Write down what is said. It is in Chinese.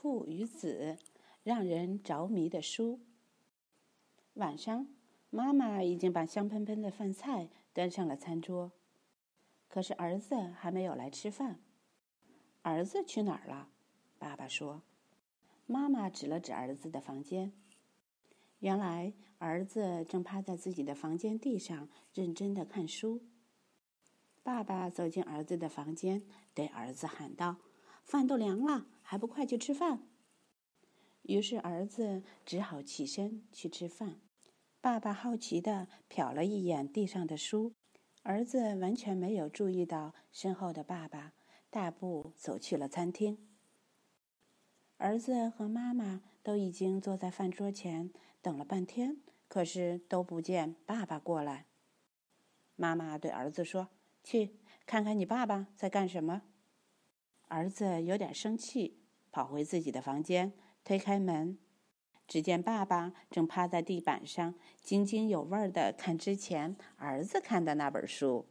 父与子》，让人着迷的书。晚上，妈妈已经把香喷喷的饭菜端上了餐桌，可是儿子还没有来吃饭。儿子去哪儿了？爸爸说。妈妈指了指儿子的房间。原来，儿子正趴在自己的房间地上，认真的看书。爸爸走进儿子的房间，对儿子喊道：“饭都凉了，还不快去吃饭？”于是，儿子只好起身去吃饭。爸爸好奇的瞟了一眼地上的书，儿子完全没有注意到身后的爸爸，大步走去了餐厅。儿子和妈妈都已经坐在饭桌前等了半天，可是都不见爸爸过来。妈妈对儿子说。去看看你爸爸在干什么。儿子有点生气，跑回自己的房间，推开门，只见爸爸正趴在地板上，津津有味的看之前儿子看的那本书。